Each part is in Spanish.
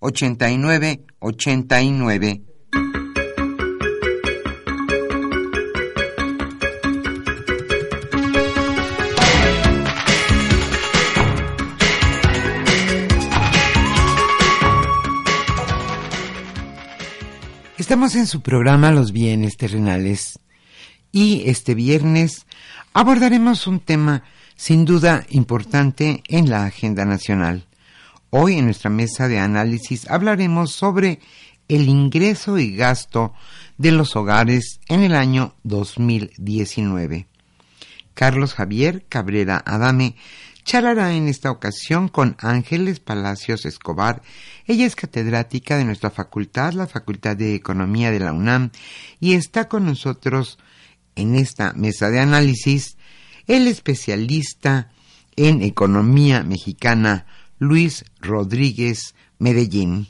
89 89. Estamos en su programa Los bienes terrenales y este viernes abordaremos un tema sin duda importante en la agenda nacional. Hoy en nuestra mesa de análisis hablaremos sobre el ingreso y gasto de los hogares en el año 2019. Carlos Javier Cabrera Adame charlará en esta ocasión con Ángeles Palacios Escobar. Ella es catedrática de nuestra facultad, la Facultad de Economía de la UNAM, y está con nosotros en esta mesa de análisis el especialista en economía mexicana Luis Rodríguez Medellín.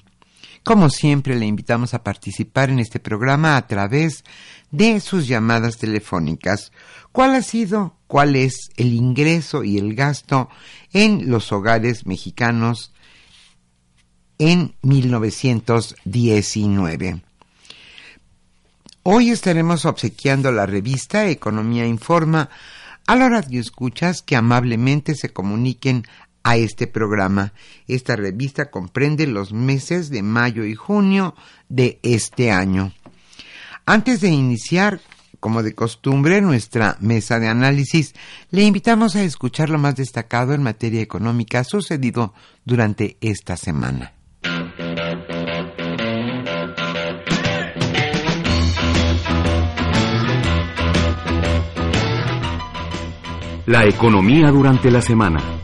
Como siempre, le invitamos a participar en este programa a través de sus llamadas telefónicas. ¿Cuál ha sido, cuál es el ingreso y el gasto en los hogares mexicanos en 1919? Hoy estaremos obsequiando la revista Economía Informa a los radioescuchas que amablemente se comuniquen a este programa. Esta revista comprende los meses de mayo y junio de este año. Antes de iniciar, como de costumbre, nuestra mesa de análisis, le invitamos a escuchar lo más destacado en materia económica sucedido durante esta semana. La economía durante la semana.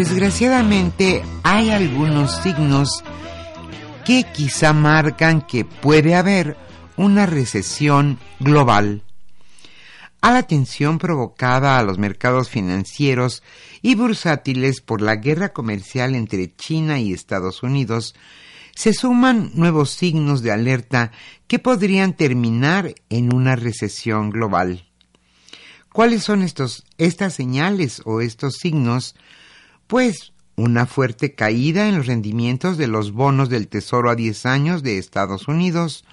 Desgraciadamente hay algunos signos que quizá marcan que puede haber una recesión global. A la tensión provocada a los mercados financieros y bursátiles por la guerra comercial entre China y Estados Unidos, se suman nuevos signos de alerta que podrían terminar en una recesión global. ¿Cuáles son estos, estas señales o estos signos? Pues una fuerte caída en los rendimientos de los bonos del Tesoro a 10 años de Estados Unidos,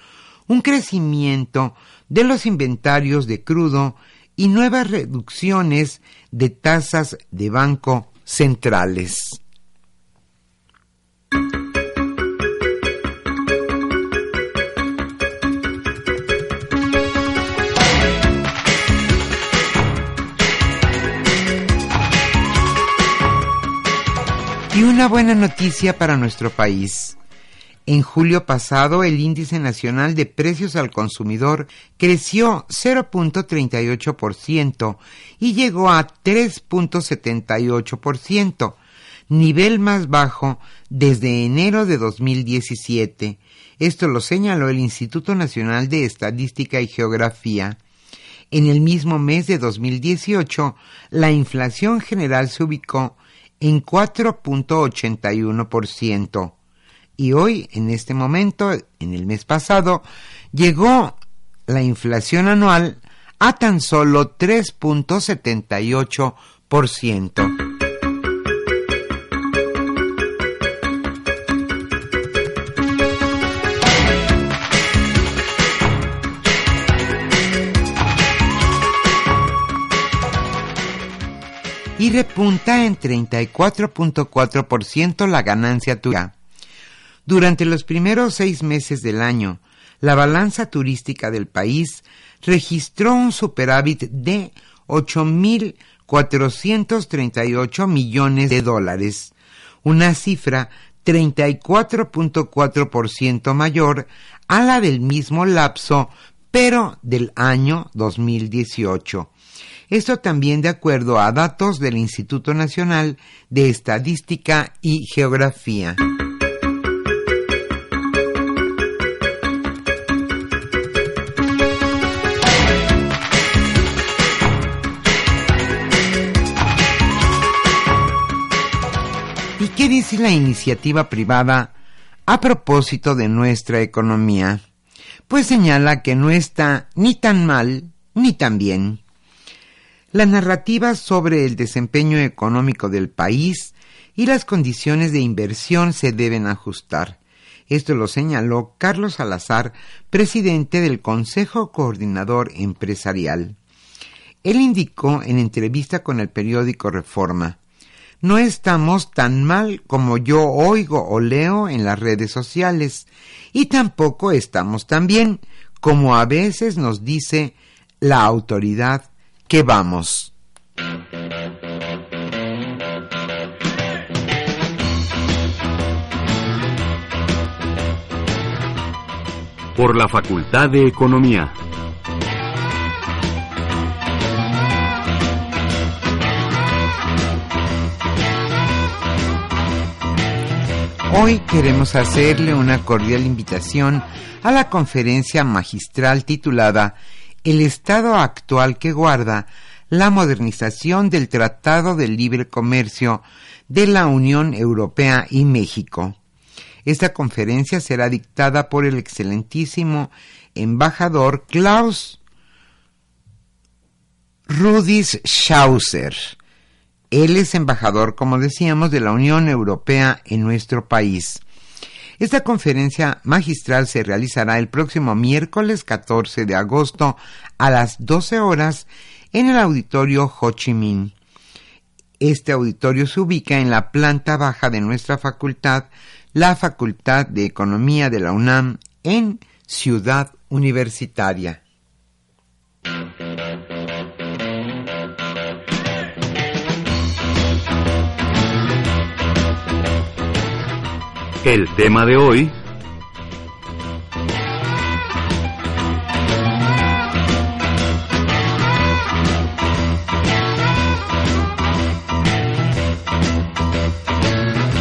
un crecimiento de los inventarios de crudo y nuevas reducciones de tasas de banco centrales. Y una buena noticia para nuestro país. En julio pasado, el índice nacional de precios al consumidor creció 0.38% y llegó a 3.78%, nivel más bajo desde enero de 2017. Esto lo señaló el Instituto Nacional de Estadística y Geografía. En el mismo mes de 2018, la inflación general se ubicó en 4.81%. Y hoy, en este momento, en el mes pasado, llegó la inflación anual a tan solo 3.78%. y repunta en 34.4% la ganancia tuya. Durante los primeros seis meses del año, la balanza turística del país registró un superávit de 8.438 millones de dólares, una cifra 34.4% mayor a la del mismo lapso, pero del año 2018 esto también de acuerdo a datos del Instituto Nacional de Estadística y Geografía. ¿Y qué dice la iniciativa privada a propósito de nuestra economía? Pues señala que no está ni tan mal ni tan bien la narrativa sobre el desempeño económico del país y las condiciones de inversión se deben ajustar. Esto lo señaló Carlos Salazar, presidente del Consejo Coordinador Empresarial. Él indicó en entrevista con el periódico Reforma, no estamos tan mal como yo oigo o leo en las redes sociales, y tampoco estamos tan bien como a veces nos dice la autoridad que vamos. Por la Facultad de Economía. Hoy queremos hacerle una cordial invitación a la conferencia magistral titulada el estado actual que guarda la modernización del Tratado de Libre Comercio de la Unión Europea y México. Esta conferencia será dictada por el excelentísimo embajador Klaus Rudis Schauser. Él es embajador, como decíamos, de la Unión Europea en nuestro país. Esta conferencia magistral se realizará el próximo miércoles 14 de agosto a las 12 horas en el auditorio Ho Chi Minh. Este auditorio se ubica en la planta baja de nuestra facultad, la Facultad de Economía de la UNAM, en Ciudad Universitaria. El tema de hoy...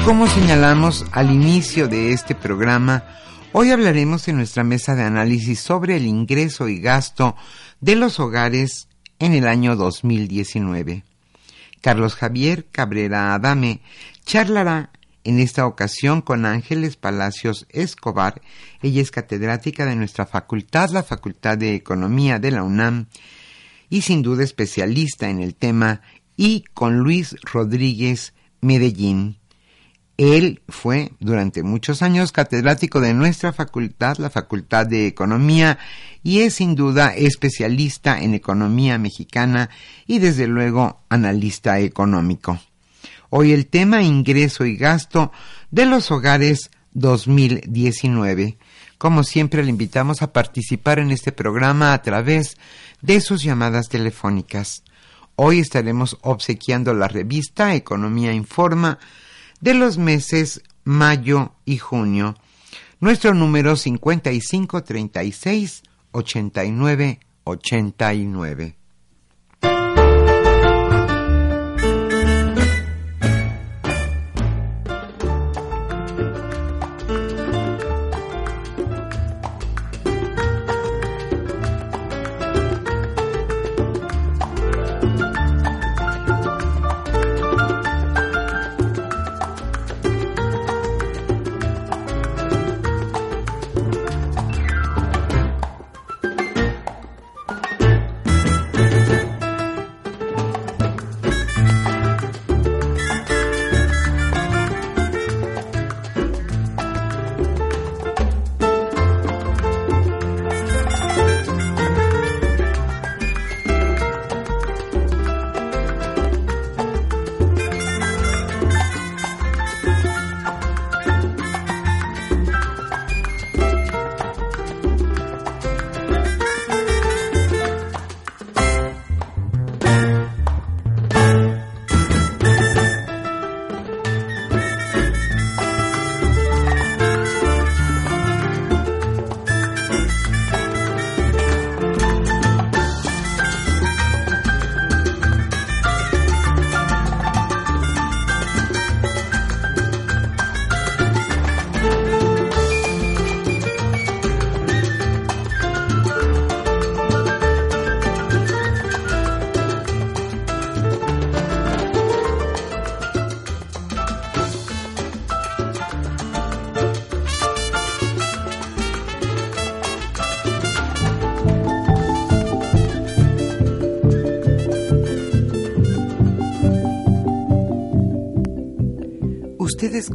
Como señalamos al inicio de este programa, hoy hablaremos en nuestra mesa de análisis sobre el ingreso y gasto de los hogares en el año 2019. Carlos Javier Cabrera Adame charlará en esta ocasión con Ángeles Palacios Escobar. Ella es catedrática de nuestra facultad, la Facultad de Economía de la UNAM, y sin duda especialista en el tema, y con Luis Rodríguez Medellín. Él fue durante muchos años catedrático de nuestra facultad, la Facultad de Economía, y es sin duda especialista en economía mexicana y desde luego analista económico. Hoy el tema ingreso y gasto de los hogares 2019. Como siempre le invitamos a participar en este programa a través de sus llamadas telefónicas. Hoy estaremos obsequiando la revista Economía Informa de los meses mayo y junio. Nuestro número 5536 89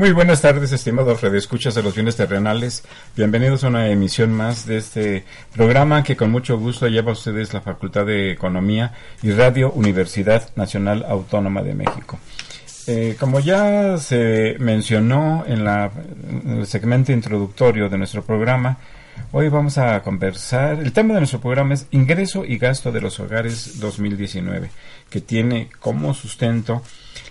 Muy buenas tardes, estimados redescuchas de los bienes terrenales. Bienvenidos a una emisión más de este programa que con mucho gusto lleva a ustedes la Facultad de Economía y Radio Universidad Nacional Autónoma de México. Eh, como ya se mencionó en, la, en el segmento introductorio de nuestro programa, Hoy vamos a conversar. El tema de nuestro programa es Ingreso y Gasto de los Hogares 2019, que tiene como sustento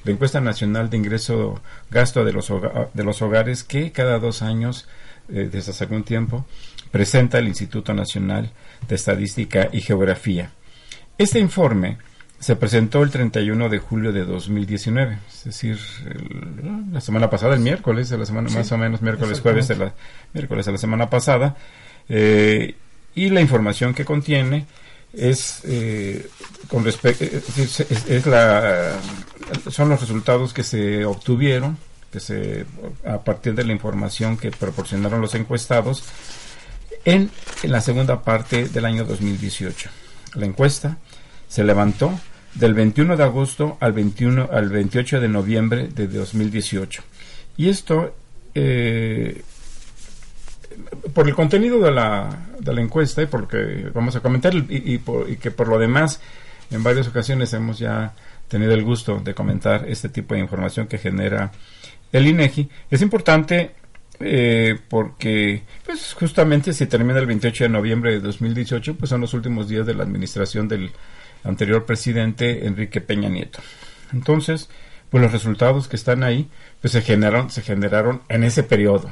la encuesta nacional de ingreso gasto de los, de los hogares que cada dos años, eh, desde hace algún tiempo, presenta el Instituto Nacional de Estadística y Geografía. Este informe se presentó el 31 de julio de 2019, es decir, la semana pasada, el miércoles de la semana, más o menos, miércoles, jueves de la, miércoles de la semana pasada, eh, y la información que contiene es eh, con respecto es, la son los resultados que se obtuvieron que se a partir de la información que proporcionaron los encuestados en, en la segunda parte del año 2018 la encuesta se levantó del 21 de agosto al 21 al 28 de noviembre de 2018 y esto eh, por el contenido de la, de la encuesta y por lo que vamos a comentar y, por, y, que por lo demás en varias ocasiones hemos ya tenido el gusto de comentar este tipo de información que genera el INEGI, es importante eh, porque pues justamente si termina el 28 de noviembre de 2018 pues son los últimos días de la administración del anterior presidente Enrique Peña Nieto. Entonces, pues los resultados que están ahí pues se generaron se generaron en ese periodo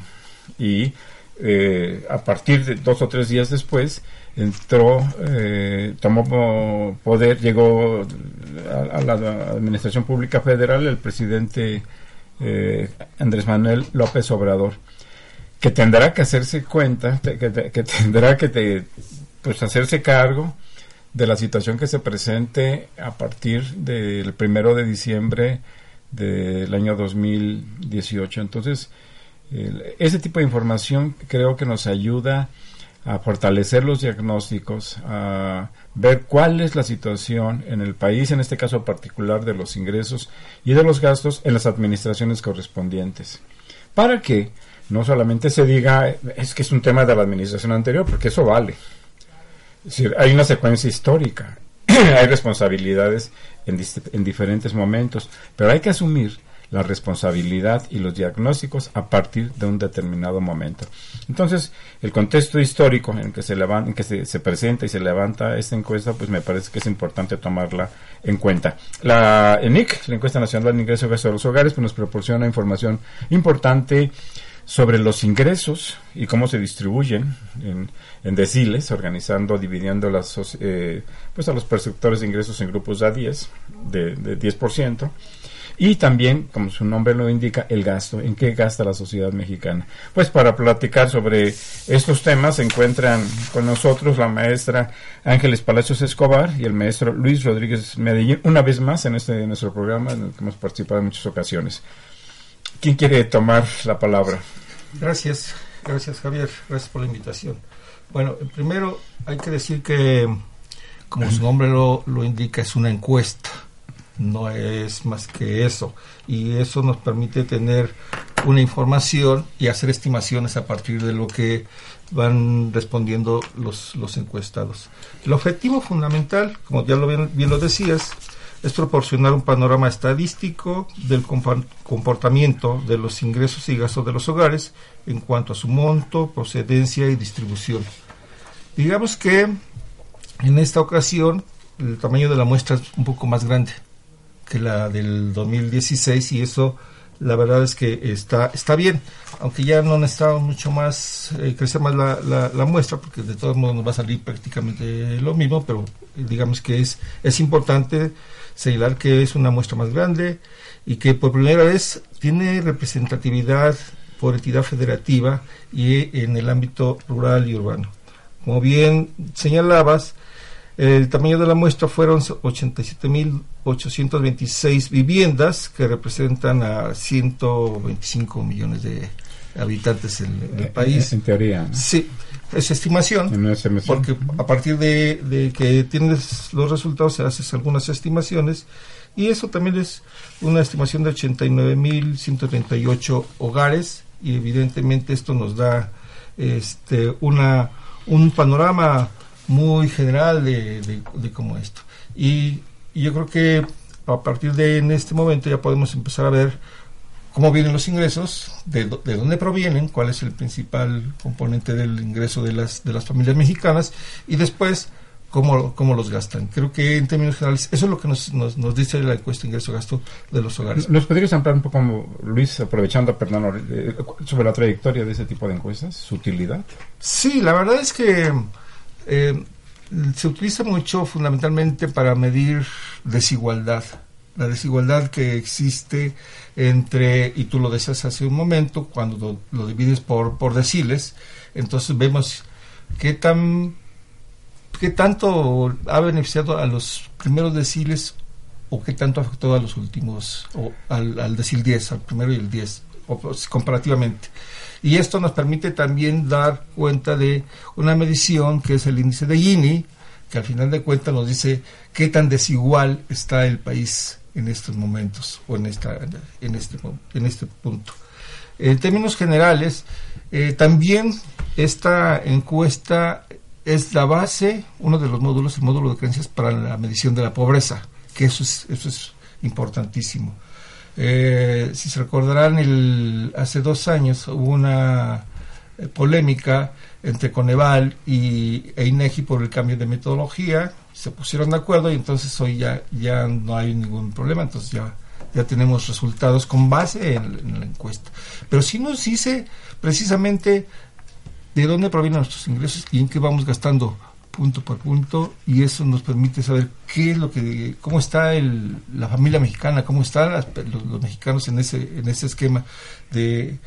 y eh, a partir de dos o tres días después, entró, eh, tomó poder, llegó a, la Administración Pública Federal el presidente eh, Andrés Manuel López Obrador, que tendrá que hacerse cuenta, que, que tendrá que pues hacerse cargo de la situación que se presente a partir del primero de diciembre del año 2018. Entonces, ese tipo de información creo que nos ayuda a fortalecer los diagnósticos, a ver cuál es la situación en el país, en este caso particular de los ingresos y de los gastos en las administraciones correspondientes, para que no solamente se diga es que es un tema de la administración anterior, porque eso vale. Hay una secuencia histórica, hay responsabilidades en diferentes momentos, pero hay que asumir la responsabilidad y los diagnósticos a partir de un determinado momento. Entonces, el contexto histórico en que se levanta, en que se, presenta y se levanta esta encuesta, pues me parece que es importante tomarla en cuenta. La ENIC, la encuesta nacional de ingreso de los hogares, pues nos proporciona información importante sobre los ingresos y cómo se distribuyen en, en deciles, organizando, dividiendo las, eh, pues a los perceptores de ingresos en grupos de 10, de, de 10%, y también, como su nombre lo indica, el gasto, en qué gasta la sociedad mexicana. Pues para platicar sobre estos temas se encuentran con nosotros la maestra Ángeles Palacios Escobar y el maestro Luis Rodríguez Medellín, una vez más en este nuestro programa en el que hemos participado en muchas ocasiones. ¿Quién quiere tomar la palabra? Gracias, gracias Javier, gracias por la invitación. Bueno, primero hay que decir que, como su nombre lo, lo indica, es una encuesta no es más que eso. Y eso nos permite tener una información y hacer estimaciones a partir de lo que van respondiendo los, los encuestados. El objetivo fundamental, como ya lo bien, bien lo decías, es proporcionar un panorama estadístico del comportamiento de los ingresos y gastos de los hogares en cuanto a su monto, procedencia y distribución. Digamos que en esta ocasión el tamaño de la muestra es un poco más grande que la del 2016 y eso la verdad es que está está bien aunque ya no necesitamos mucho más eh, crecer más la, la, muestra porque de todos modos nos va a salir prácticamente lo mismo pero eh, digamos que es es importante señalar que es una muestra más grande y que por primera vez tiene representatividad por entidad federativa y en el ámbito rural y urbano. Como bien señalabas el tamaño de la muestra fueron 87.826 viviendas que representan a 125 millones de habitantes en, el eh, país. En teoría. Sí, es estimación, porque a partir de, que tienes los resultados se haces algunas estimaciones y eso también es una estimación de 89.138 hogares y evidentemente esto nos da este una un panorama muy general de, de, cómo esto. Y, yo creo que a partir de en este momento ya podemos empezar a ver cómo vienen los ingresos, de, de dónde provienen, cuál es el principal componente del ingreso de las, de las familias mexicanas y después cómo, cómo los gastan. Creo que en términos generales eso es lo que nos, nos, nos dice la encuesta ingreso-gasto de los hogares. ¿Nos podrías ampliar un poco, Luis, aprovechando, perdón, sobre la trayectoria de ese tipo de encuestas, su utilidad? Sí, la verdad es que... Eh, se utiliza mucho fundamentalmente para medir desigualdad, la desigualdad que existe entre, y tú lo decías hace un momento, cuando lo, divides por, por deciles, entonces vemos qué tan qué tanto ha beneficiado a los primeros deciles o qué tanto ha afectado a los últimos, o al, al decil 10, al primero y el 10, pues, comparativamente. Y esto nos permite también dar cuenta de una medición que es el índice de Gini, que al final de cuentas nos dice qué tan desigual está el país en estos momentos o en, esta, en, este, en este punto. En términos generales, eh, también esta encuesta es la base, uno de los módulos, el módulo de creencias para la medición de la pobreza, que eso es, eso es importantísimo. Eh, si se recordarán, el, hace dos años hubo una eh, polémica entre Coneval y, e INEGI por el cambio de metodología, se pusieron de acuerdo y entonces hoy ya, ya no hay ningún problema, entonces ya, ya tenemos resultados con base en, la encuesta. Pero sí nos dice precisamente de dónde provienen nuestros ingresos y en qué vamos gastando punto por punto y eso nos permite saber qué es lo que cómo está el, la familia mexicana cómo están los, los, mexicanos en ese en ese esquema de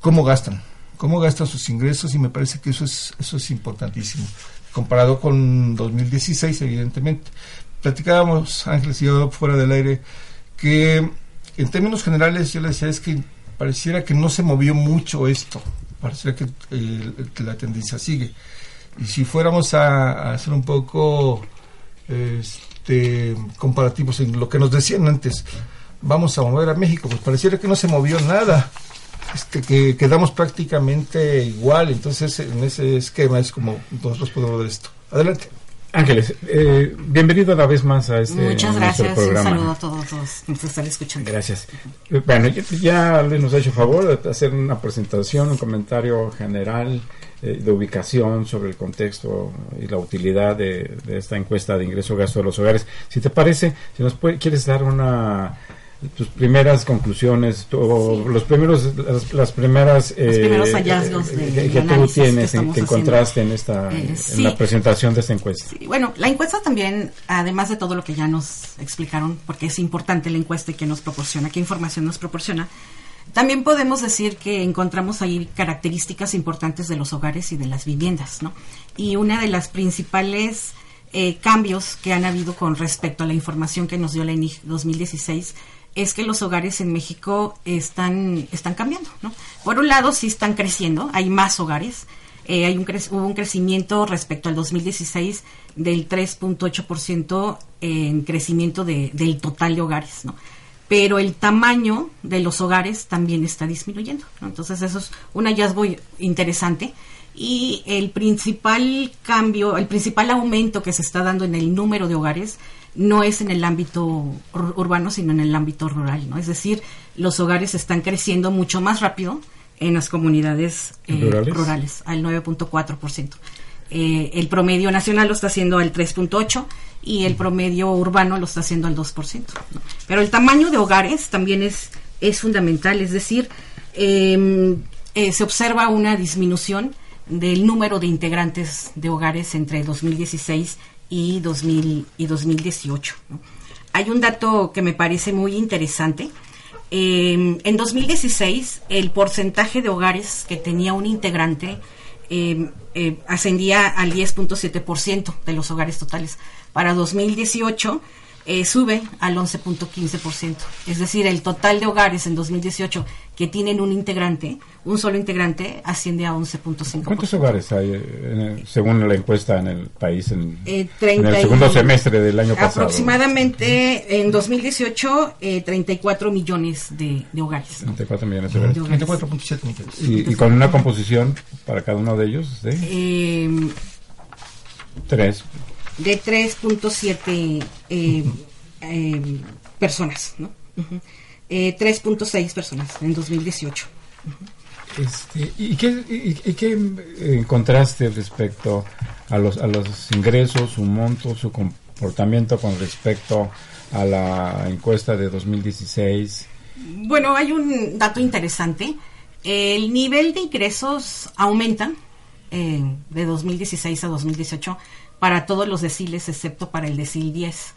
cómo gastan cómo gastan sus ingresos y me parece que eso es eso es importantísimo. Comparado con 2016 evidentemente. Platicábamos Ángeles y yo fuera del aire que en términos generales yo le decía es que pareciera que no se movió mucho esto. Pareciera que, eh, la tendencia sigue y si fuéramos a, hacer un poco este, comparativos en lo que nos decían antes, vamos a mover a México, pues pareciera que no se movió nada, este, que quedamos prácticamente igual, entonces en ese esquema es como nosotros podemos ver esto. Adelante. Ángeles, eh, bienvenido una vez más a este Muchas gracias, programa. un saludo a todos los que nos están escuchando. Gracias. Eh, bueno, ya, ya nos ha hecho favor de hacer una presentación, un comentario general eh, de ubicación sobre el contexto y la utilidad de, esta encuesta de ingreso-gasto de los hogares. Si te parece, si nos quieres dar una tus primeras conclusiones o los primeros las, primeras los primeros eh, hallazgos que, tú tienes que, encontraste en esta eh, en la presentación de esta encuesta. Bueno la encuesta también además de todo lo que ya nos explicaron porque es importante la encuesta y que nos proporciona qué información nos proporciona también podemos decir que encontramos ahí características importantes de los hogares y de las viviendas, ¿no? Y una de las principales eh, cambios que han habido con respecto a la información que nos dio la INIG 2016 es que los hogares en México están, están cambiando, ¿no? Por un lado, sí están creciendo, hay más hogares, eh, hay un hubo un crecimiento respecto al 2016 del 3.8% en crecimiento de, del total de hogares, ¿no? Pero el tamaño de los hogares también está disminuyendo. Entonces eso es un hallazgo interesante. Y el principal cambio, el principal aumento que se está dando en el número de hogares no es en el ámbito urbano, sino en el ámbito rural. ¿no? Es decir, los hogares están creciendo mucho más rápido en las comunidades eh, ¿Rurales? rurales, al 9.4%. Eh, el promedio nacional lo está haciendo al 3.8% y el promedio urbano lo está haciendo al 2%. Pero el tamaño de hogares también es, es fundamental, es decir, em, eh, se observa una disminución del número de integrantes de hogares entre 2016 y, 2000, y 2018. Hay un dato que me parece muy interesante. Em, en 2016, el porcentaje de hogares que tenía un integrante em, eh, ascendía al 10.7% de los hogares totales. Para 2018 eh, sube al 11.15%. Es decir, el total de hogares en 2018 que tienen un integrante, un solo integrante, asciende a 11.5%. ¿Cuántos hogares hay, eh, según la encuesta en el país, en, eh, el segundo semestre del año pasado? Aproximadamente en 2018, 34 millones de, hogares. 34 millones de hogares. 34.7 millones. ¿Y, con una composición para cada uno de ellos? ¿sí? Tres de 3.7 eh, eh, personas, ¿no? 3.6 eh, personas en 2018. Este, ¿y, qué, y, qué encontraste respecto a los, a los ingresos, su monto, su comportamiento con respecto a la encuesta de 2016? Bueno, hay un dato interesante. El nivel de ingresos aumenta de 2016 a 2018 para todos los deciles excepto para el decil 10.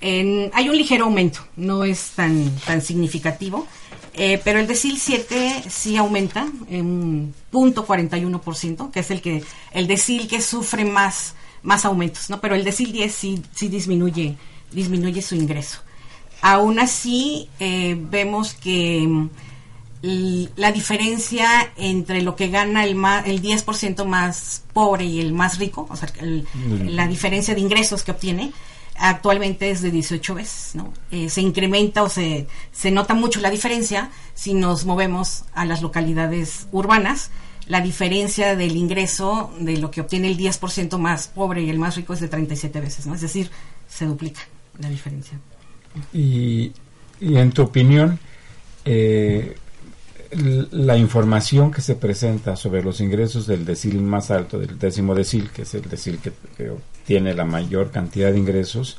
hay un ligero aumento, no es tan, tan significativo, eh, pero el decil 7 sí aumenta en un punto 41%, que es el que el decil que sufre más, más aumentos, ¿no? Pero el decil 10 sí, sí disminuye, disminuye su ingreso. Aún así, eh, vemos que la diferencia entre lo que gana el, el 10% más pobre y el más rico, o sea, la diferencia de ingresos que obtiene, actualmente es de 18 veces, ¿no? Eh, se incrementa o se, se nota mucho la diferencia si nos movemos a las localidades urbanas. La diferencia del ingreso de lo que obtiene el 10% más pobre y el más rico es de 37 veces, ¿no? Es decir, se duplica la diferencia. Y, y en tu opinión, eh, la información que se presenta sobre los ingresos del decil más alto, del décimo decil, que es el decil que, tiene la mayor cantidad de ingresos,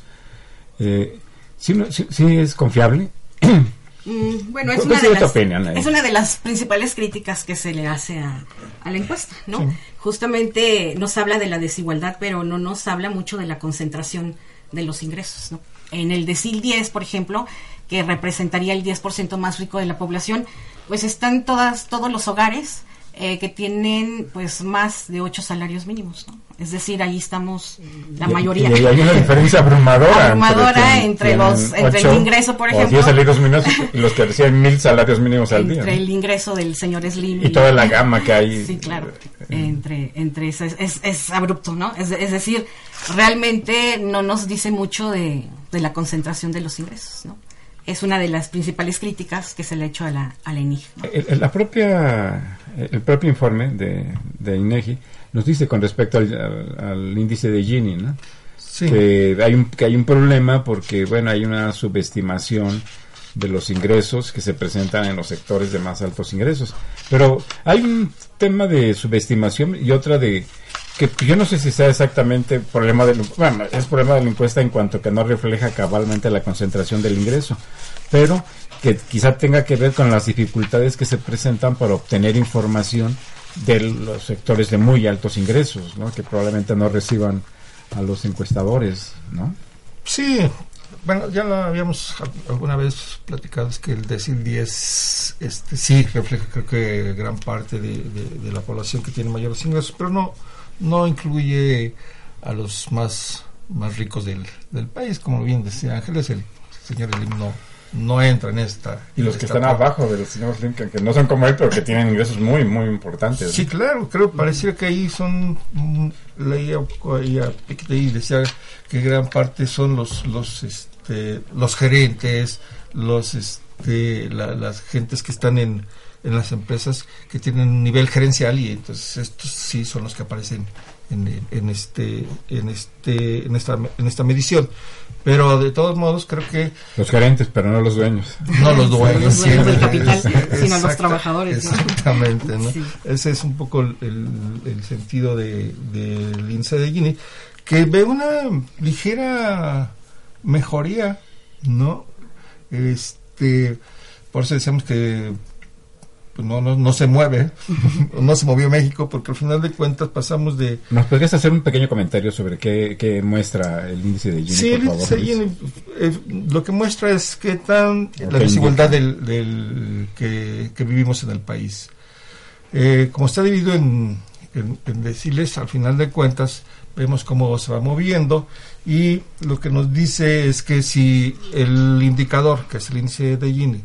eh, ¿sí, es confiable? Mm, bueno, es ¿Cuál una, de las, es una de las principales críticas que se le hace a, a la encuesta, ¿no? Justamente nos habla de la desigualdad, pero no nos habla mucho de la concentración de los ingresos, ¿no? En el decil 10, por ejemplo, que representaría el 10% más rico de la población, pues están todas todos los hogares eh, que tienen pues más de ocho salarios mínimos, ¿no? Es decir, ahí estamos la Y- mayoría. Y hay una diferencia abrumadora. Abrumadora entre los- entre el ingreso, por ejemplo. 10 salarios mínimos y los que reciben mil salarios mínimos al día. entre ¿no? el ingreso del señor Slim Y toda la gama que hay. Sí, claro. Entre, entre eso es, es, es abrupto, ¿no? Es, es decir, realmente no nos dice mucho de, de la concentración de los ingresos, ¿no? Es una de las principales críticas que se le ha hecho a la, a la. ¿no? El, el- la propia, el propio informe de, de INEGI nos dice con respecto al, al- al índice de Gini, ¿no? Sí. que hay un que hay un problema porque bueno hay una subestimación de los ingresos que se presentan en los sectores de más altos ingresos pero hay un tema de subestimación y otra de que yo no sé si sea exactamente problema del bueno es problema de la encuesta en cuanto que no refleja cabalmente la concentración del ingreso pero que quizá tenga que ver con las dificultades que se presentan para obtener información de los sectores de muy altos ingresos, ¿no? que probablemente no reciban a los encuestadores, ¿no? Sí, bueno, ya lo habíamos al- alguna vez platicado, es que el decil 10 este, sí refleja creo que gran parte de, de- de la población que tiene mayores ingresos, pero no, no incluye a los más, más ricos del, del país, como bien decía Ángeles, el señor Slim no, no entra en esta... Y los que están parte. abajo del señor Slim, que, que no son como él, pero que tienen ingresos muy, muy importantes. Sí, ¿no? claro, creo, pareciera que ahí son, mm, leía un poco ahí a y decía que gran parte son los, los, este, los gerentes, los, este, la- las gentes que están en, en las empresas que tienen un nivel gerencial y entonces estos sí son los que aparecen en, en este, en este, en esta, en esta medición. Pero de todos modos creo que Los gerentes, pero no los dueños. no los dueños, los dueños del sí, capital, sino los trabajadores. Exactamente, ¿no? Sí. Ese es un poco el, el- el sentido de- del índice de Gini, que ve una ligera mejoría, ¿no? Este, por eso decíamos que pues, no, no, no se mueve, no se movió México, porque al final de cuentas pasamos de ¿Nos podrías hacer un pequeño comentario sobre qué, qué muestra el índice de Gini, Sí, por el favor? Gini, eh, lo que muestra es qué tan la desigualdad del que, que vivimos en el país. Eh, como está dividido en, en, en deciles, al final de cuentas vemos cómo se va moviendo y lo que nos dice es que si el indicador, que es el índice de Gini,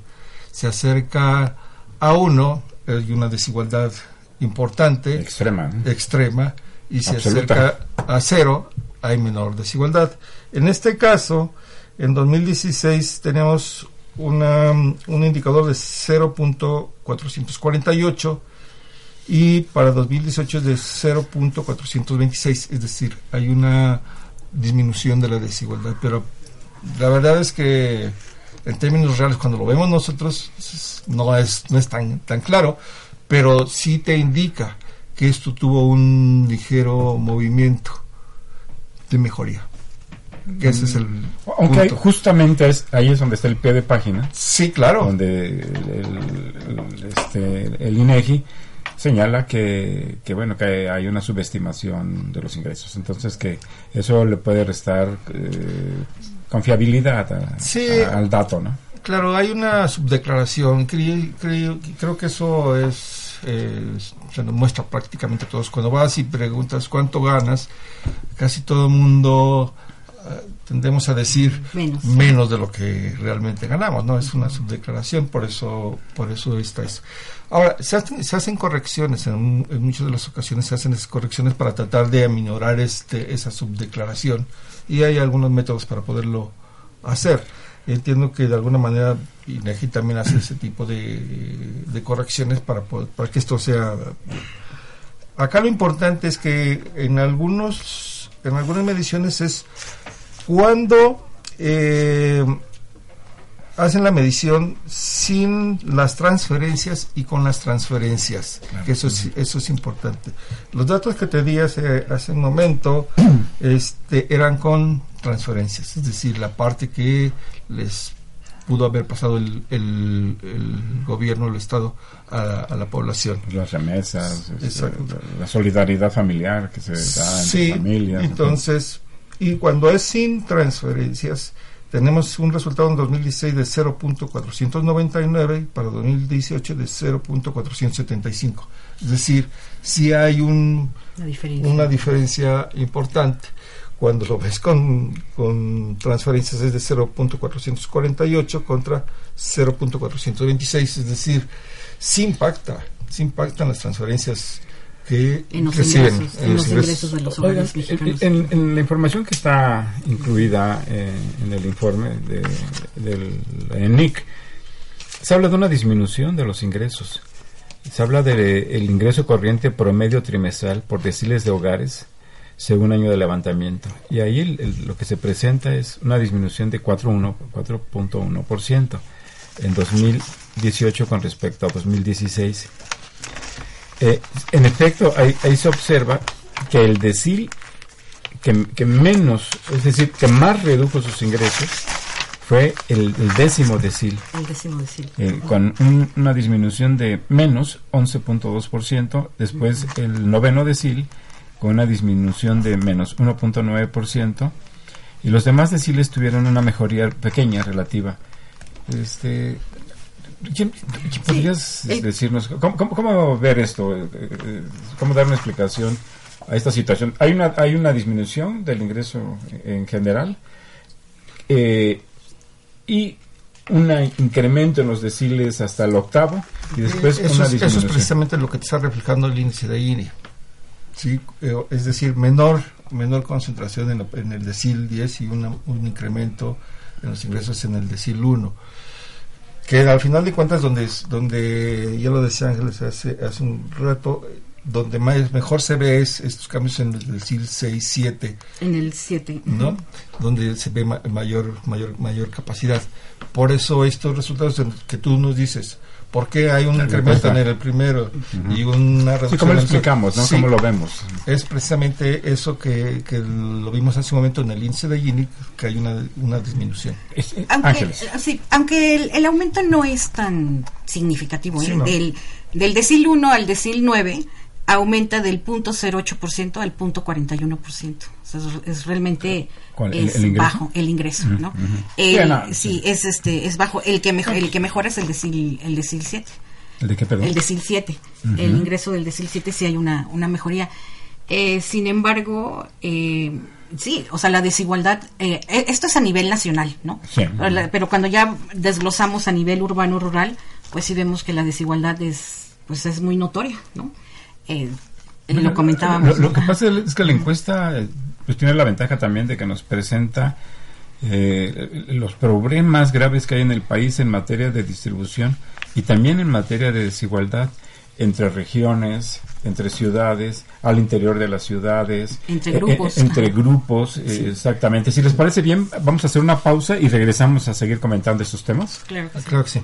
se acerca a uno, hay una desigualdad importante Extrema. y se Absoluta. acerca a cero, hay menor desigualdad. En este caso, en 2016 tenemos una, un indicador de 0.448 y para 2018 es de 0.426, es decir, hay una disminución de la desigualdad, pero la verdad es que en términos reales cuando lo vemos nosotros no es no es tan tan claro, pero sí te indica que esto tuvo un ligero movimiento de mejoría. Que ese es el Aunque punto. justamente es, ahí es donde está el pie de página, Sí, claro. donde el, el- el- este, el INEGI señala que, que bueno que hay una subestimación de los ingresos entonces que eso le puede restar eh, confiabilidad a- Sí. a- al dato no Claro, hay una subdeclaración. Creo, creo, creo que eso es eh, se nos muestra prácticamente a todos. Cuando vas y preguntas cuánto ganas, casi todo el mundo eh, tendemos a decir Menos. de lo que realmente ganamos, ¿no? Es una subdeclaración, por eso, por eso está eso. Ahora, se hacen, se hacen correcciones, en, en muchas de las ocasiones se hacen esas correcciones para tratar de aminorar este, esa subdeclaración y hay algunos métodos para poderlo hacer. Entiendo que de alguna manera INEGI también hace ese tipo de, de correcciones para, poder- para que esto sea... Acá lo importante es que en algunos en algunas mediciones es cuando eh, hacen la medición sin las transferencias y con las transferencias, que eso es, eso es importante. Los datos que te di hace, hace un momento este, eran con transferencias, es decir, la parte que les pudo haber pasado el, el, gobierno, el Estado a, la población. Las remesas, este, la solidaridad familiar que se da en sí, familias. Entonces, y cuando es sin transferencias, tenemos un resultado en 2016 de 0.499 y para 2018 de 0.475. Es decir, si hay un, una diferencia importante. Cuando lo ves con, transferencias es de 0.448 contra 0.426, es decir, sí impacta, sí impactan las transferencias que en los, ingresos, en, los ingresos, de los hogares mexicanos. En, la información que está incluida eh, en el informe de, del ENIC, se habla de una disminución de los ingresos. Se habla del el ingreso corriente promedio trimestral por deciles de hogares según año de levantamiento. Y ahí lo que se presenta es una disminución de 4.1% en 2018 con respecto a 2016. Eh, en efecto, ahí, se observa que el decil que, menos, es decir, que más redujo sus ingresos fue el, décimo decil. El décimo decil. Eh, con una disminución de menos 11.2%. Después el noveno decil con una disminución de menos 1.9%. Y los demás deciles tuvieron una mejoría pequeña relativa. Este, ¿Podrías eh, decirnos ¿cómo, ver esto? Eh, eh, ¿Cómo dar una explicación a esta situación? Hay una, hay una disminución del ingreso en general y un incremento en los deciles hasta el octavo y después eso, una es, eso es precisamente lo que te está reflejando el índice de INE. ¿sí? es decir, menor menor concentración en, en el decil 10 y un incremento en los ingresos en el decil 1 que al final de cuentas donde donde ya lo decía Ángeles hace, hace un rato donde más mejor se ve es estos cambios en el decil 6 7 en el 7 no donde se ve mayor mayor mayor capacidad. Por eso estos resultados que tú nos dices ¿Por qué hay un incremento en el primero y una reducción? ¿Cómo lo explicamos? ¿no? ¿Cómo lo vemos? Es precisamente eso que, que, lo vimos hace un momento en el índice de Gini, que hay una, una disminución. aunque, sí, aunque el, aumento no es tan significativo, ¿eh? del, del decil 1 al decil 9 aumenta del punto 0,8% al punto 41%. O sea, es, realmente es bajo el ingreso, ¿no? sí, es este es bajo. El que mejor, el que mejora es el decil el decil 7. ¿El de qué, perdón? El decil 7. El ingreso del decil 7 sí hay una, una mejoría. Eh, sin embargo, eh, sí, o sea, la desigualdad, eh, e, esto es a nivel nacional, ¿no? Sí. Pero, cuando ya desglosamos a nivel urbano-rural, pues sí vemos que la desigualdad es, pues es muy notoria, ¿no? Eh, lo comentábamos. Lo, que pasa es que la encuesta pues tiene la ventaja también de que nos presenta eh, los problemas graves que hay en el país en materia de distribución y también en materia de desigualdad entre regiones, entre ciudades, al interior de las ciudades, entre eh, grupos. entre grupos, exactamente. Si les parece bien, vamos a hacer una pausa y regresamos a seguir comentando estos temas. Claro Claro que sí.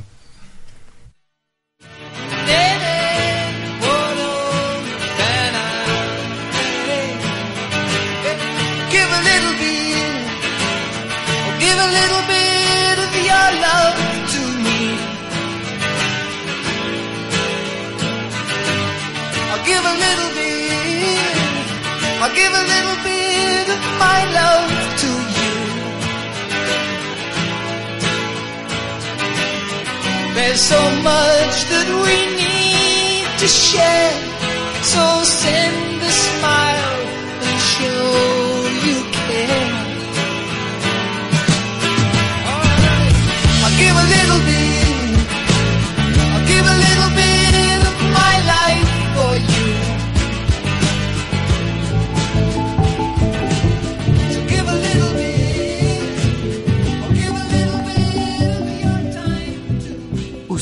There's so much that we need to share. So send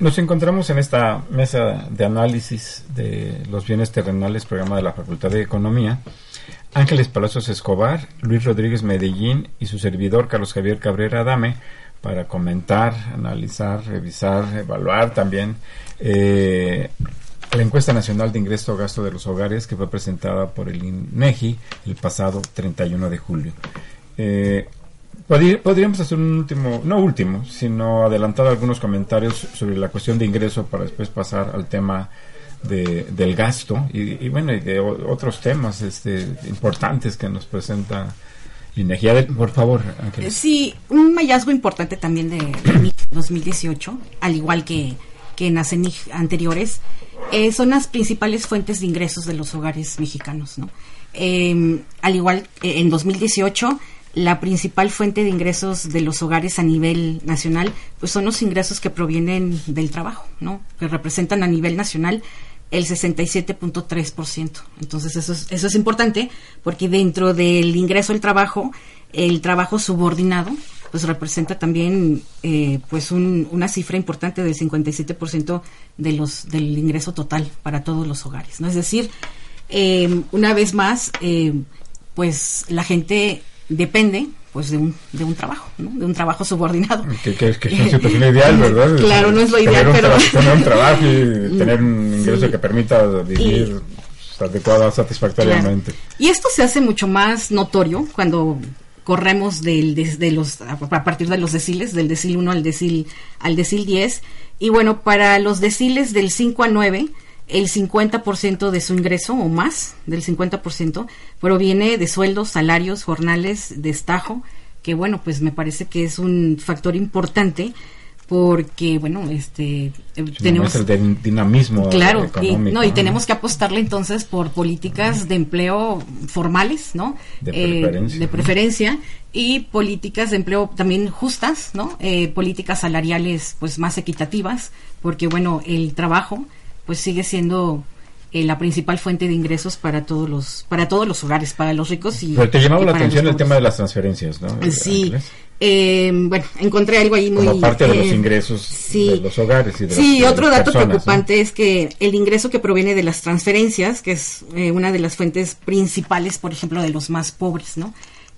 Nos encontramos en esta mesa de análisis de los bienes terrenales, programa de la Facultad de Economía. Ángeles Palacios Escobar, Luis Rodríguez Medellín y su servidor Carlos Javier Cabrera Adame para comentar, analizar, revisar, evaluar también eh, la encuesta nacional de ingreso gasto de los hogares que fue presentada por el INEGI el pasado 31 de julio. Eh, podríamos hacer un último, no último, sino adelantar algunos comentarios sobre la cuestión de ingreso para después pasar al tema de, del gasto y, bueno, y de otros temas este, importantes que nos presenta Inegi. Por favor, Ángel. Sí, un hallazgo importante también de, 2018, al igual que, que en las anteriores, eh, son las principales fuentes de ingresos de los hogares mexicanos. ¿no? Em, al igual, eh, en 2018 la principal fuente de ingresos de los hogares a nivel nacional, pues son los ingresos que provienen del trabajo, ¿no? Que representan a nivel nacional el 67.3%. Entonces eso es, eso es importante porque dentro del ingreso al trabajo, el trabajo subordinado, pues representa también eh, pues una cifra importante del 57% de los del ingreso total para todos los hogares, ¿no? Es decir, eh, una vez más, eh, pues la gente depende pues de un, de un trabajo, ¿no? de un trabajo subordinado. Que, que, que es una situación ideal, ¿verdad? Claro, no es lo ideal, tener pero... tener un trabajo y tener un ingreso que permita vivir adecuada, satisfactoriamente. Y esto se hace mucho más notorio cuando corremos del, de, los, a partir de los deciles, del decil 1 al decil, al decil 10. Y bueno, para los deciles del 5 a 9, el 50% de su ingreso o más del 50% proviene de sueldos, salarios, jornales, destajo, que bueno, pues me parece que es un factor importante porque bueno este tenemos el dinamismo claro y, no y tenemos que apostarle entonces por políticas de empleo formales no de eh, preferencia, de preferencia y políticas de empleo también justas no eh, políticas salariales pues más equitativas porque bueno el trabajo pues sigue siendo eh, la principal fuente de ingresos para todos los para todos los hogares, para los ricos y. Pero te llamaba la atención el tema de las transferencias, ¿no? Sí. Eh, bueno, encontré algo ahí muy. Como parte de los eh, ingresos de los hogares y de Sí, otro dato preocupante es que el ingreso que proviene de las transferencias, que es una de las fuentes principales, por ejemplo, de los más pobres, ¿no?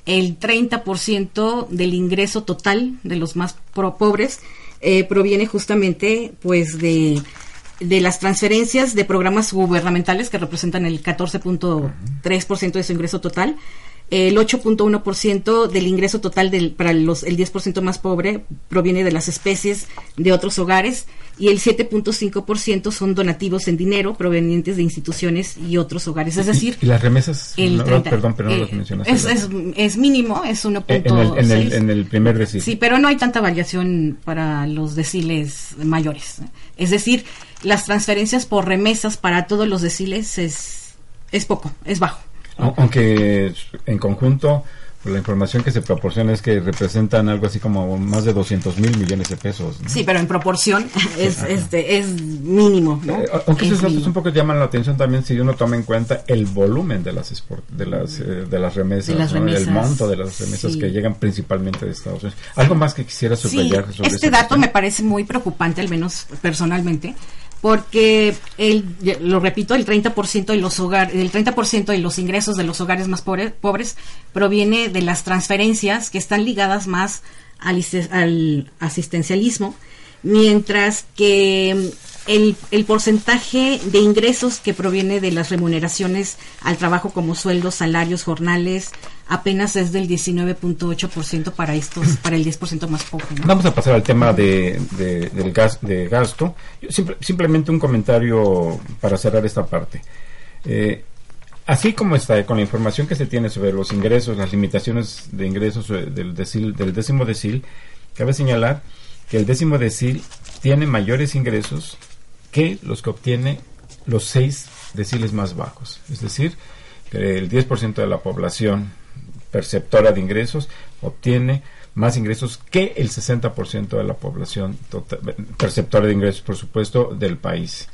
El 30% del ingreso total de los más pobres proviene justamente, pues, de de las transferencias de programas gubernamentales que representan el 14.3% de su ingreso total, el 8.1% del ingreso total del, para los, el 10% más pobre proviene de las especies de otros hogares y el 7.5% son donativos en dinero provenientes de instituciones y otros hogares. Es decir, ¿Y las remesas? perdón, pero no las mencionaste. Es, es, mínimo, es 1.6. En, el, en el primer decil. Sí, pero no hay tanta variación para los deciles mayores. Es decir, las transferencias por remesas para todos los deciles es, es poco, es bajo. Aunque en conjunto la información que se proporciona es que representan algo así como más de 200 mil millones de pesos. Sí, pero en proporción es, este, es mínimo. ¿no? Eh, aunque esos datos un poco llaman la atención también si uno toma en cuenta el volumen de las de las, eh, de las remesas, el monto de las remesas que llegan principalmente de Estados Unidos. Algo más que quisiera subrayar sobre Este dato me parece muy preocupante, al menos personalmente, porque el, lo repito, el 30% de los hogares, el 30% de los ingresos de los hogares más pobres proviene de las transferencias que están ligadas más al, al asistencialismo, mientras que el, el, porcentaje de ingresos que proviene de las remuneraciones al trabajo como sueldos, salarios, jornales, apenas es del 19.8% para estos, para el 10% más pobre. Vamos a pasar al tema de, del gas, de gasto. simplemente un comentario para cerrar esta parte. Eh, así como está, con la información que se tiene sobre los ingresos, las limitaciones de ingresos eh, del, del décimo decil, cabe señalar que el décimo decil tiene mayores ingresos que los que obtiene los seis deciles más bajos. Es decir, que el 10% de la población perceptora de ingresos obtiene más ingresos que el 60% de la población perceptora de ingresos, por supuesto, del país.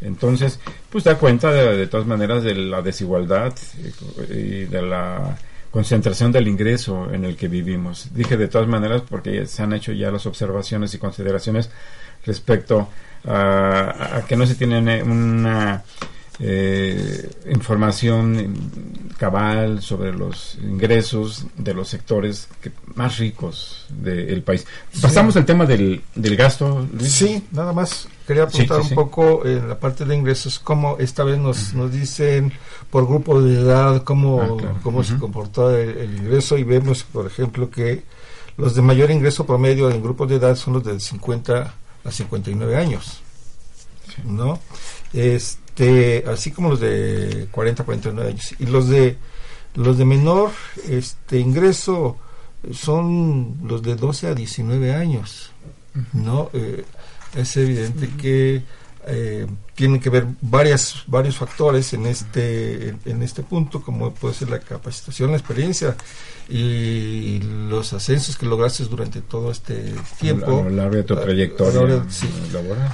Entonces, pues da cuenta de, todas maneras de la desigualdad y de la concentración del ingreso en el que vivimos. Dije de todas maneras porque se han hecho ya las observaciones y consideraciones respecto a, a que no se tiene una eh, información cabal sobre los ingresos de los sectores que, más ricos del país. Pasamos al tema del, del gasto. Luis. Sí, nada más. Quería apuntar Sí, sí, sí. un poco en la parte de ingresos, cómo esta vez nos, nos dicen por grupo de edad cómo, Ah, claro. cómo se comportó el, el ingreso y vemos, por ejemplo, que los de mayor ingreso promedio en grupos de edad son los de 50 a 59 años. ¿no? Este, así como los de 40 a 49 años. Y los de los de menor este ingreso son los de 12 a 19 años, ¿no? Eh, es evidente que eh, tienen que ver varias varios factores en este en, en este punto como puede ser la capacitación la experiencia y los ascensos que lograste durante todo este tiempo A lo largo de tu A- a lo trayectoria sí. laboral.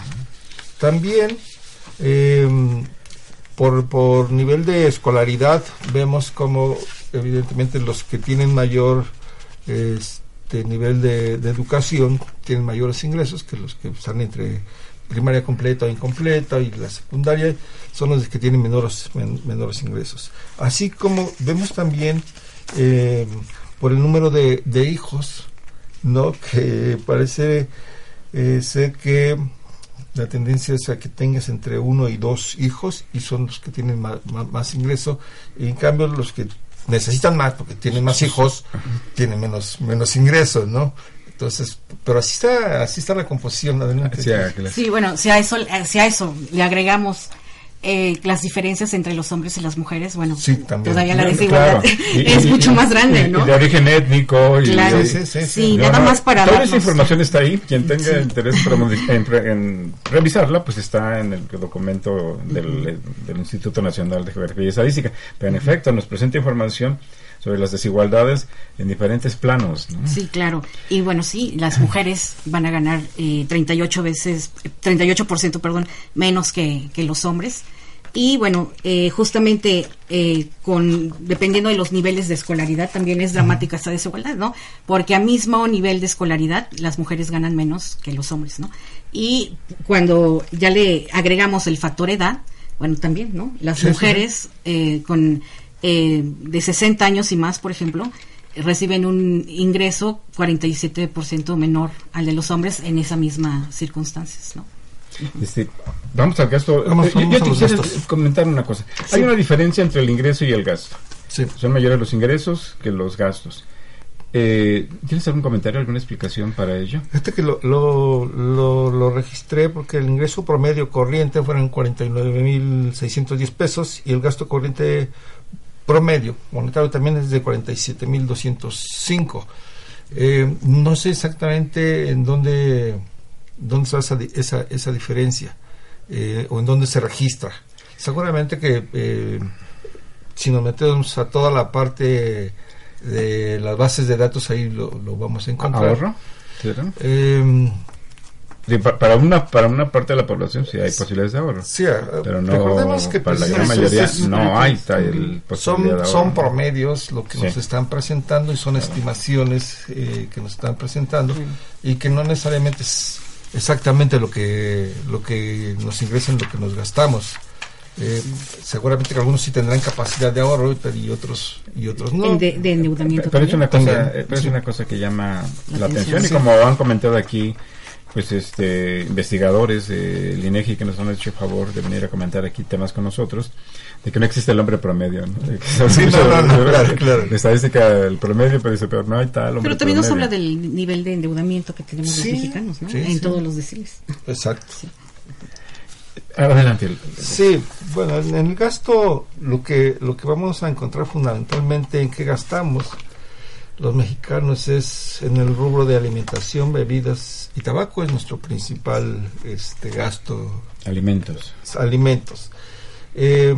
también, eh, por, por nivel de escolaridad, vemos como evidentemente los que tienen mayor este nivel de, de educación tienen mayores ingresos que los que están entre primaria completa o incompleta y la secundaria son los que tienen menores, men- menores ingresos. Así como vemos también eh, por el número de, de hijos, ¿no? que parece eh, ser que la tendencia es a que tengas entre uno y dos hijos y son los que tienen más, más, ingreso. Y en cambio los que necesitan más porque tienen más hijos tienen menos menos ingresos no entonces pero así está así está la composición adelante Sí, bueno, si a eso, eh, si a eso le agregamos eh, las diferencias entre los hombres y las mujeres, bueno, Sí, también. todavía la Claro. desigualdad Y- es y- mucho y- más grande, ¿no? y De origen étnico. Y, Claro. y- Sí, sí, nada no, más para Toda darnos- esa información está ahí. Quien tenga interés en, en revisarla, pues está en el documento del, del Instituto Nacional de Geografía y Estadística. Pero en efecto, nos presenta información sobre las desigualdades en diferentes planos. ¿no? Sí, claro. Y bueno, sí, las mujeres van a ganar eh, 38 veces, eh, 38%, perdón, menos que, que los hombres. Y bueno, eh, justamente eh, con dependiendo de los niveles de escolaridad también es dramática esta desigualdad, ¿no? Porque a mismo nivel de escolaridad las mujeres ganan menos que los hombres, ¿no? Y cuando ya le agregamos el factor edad, bueno, también, ¿no? Las Sí, sí, sí. mujeres eh, con eh, de 60 años y más, por ejemplo, reciben un ingreso 47% menor al de los hombres en esa misma circunstancias, ¿no? Este, vamos al gasto. Vamos- Eh, yo- vamos yo a los quisiera gastos. comentar una cosa. Sí. Hay una diferencia entre el ingreso y el gasto. Sí. Son mayores los ingresos que los gastos. Eh, ¿Tienes algún comentario, alguna explicación para ello? Este que lo, lo, lo, lo registré porque el ingreso promedio corriente fueron 49.610 pesos y el gasto corriente promedio monetario también es de 47.205. Eh, no sé exactamente en dónde, dónde está esa, esa, esa diferencia eh, o en dónde se registra. Seguramente que eh, si nos metemos a toda la parte de las bases de datos ahí lo, lo vamos a encontrar. ¿Ahorro? Eh, Sí, para una para una parte de la población sí hay posibilidades de ahorro. sí, ah, Pero no, recordemos que para la gran mayoría es- no hay tal posibilidad de son, ahorro. son promedios lo que Sí. nos están presentando y son estimaciones eh, que nos están presentando y que no necesariamente es exactamente lo que lo que nos ingresa en lo que nos gastamos. Eh, seguramente que algunos sí tendrán capacidad de ahorro pero y otros y otros no. El de, de endeudamiento Pero es también. una cosa, eh, pero es una cosa que llama La la, atención, atención y sí. como han comentado aquí, pues este investigadores del INEGI que nos han hecho el favor de venir a comentar aquí temas con nosotros, de que no existe el hombre promedio, ¿no? De que se Sí, no, no, no, claro, claro. La estadística del promedio, pero dice, pero no hay tal hombre Pero también nos promedio. habla del nivel de endeudamiento que tenemos Sí, los mexicanos, ¿no? sí, en sí. todos los deciles. Exacto. Adelante. el- Sí, bueno, en el gasto lo que lo que vamos a encontrar fundamentalmente en qué gastamos los mexicanos es en el rubro de alimentación, bebidas y tabaco es nuestro principal este gasto Alimentos. alimentos. Eh,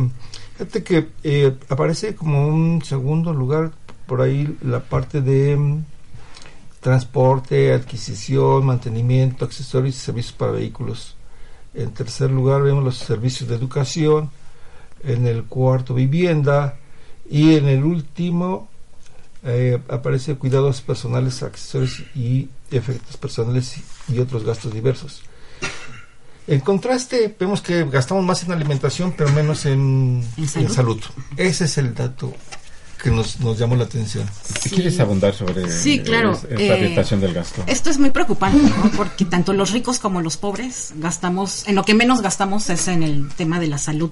fíjate que eh, aparece como un segundo lugar por ahí la parte de mm, transporte, adquisición, mantenimiento, accesorios y servicios para vehículos. En tercer lugar vemos los servicios de educación. En el cuarto vivienda. Y en el último eh, aparece cuidados personales, accesorios y efectos personales y otros gastos diversos. En contraste, vemos que gastamos más en alimentación, pero menos en, En en salud. Ese es el dato que nos, nos llamó la atención. ¿Quieres abundar sobre Sí, claro. es- esta Eh, orientación del gasto? Esto es muy preocupante, ¿no? Porque tanto los ricos como los pobres gastamos, en lo que menos gastamos es en el tema de la salud.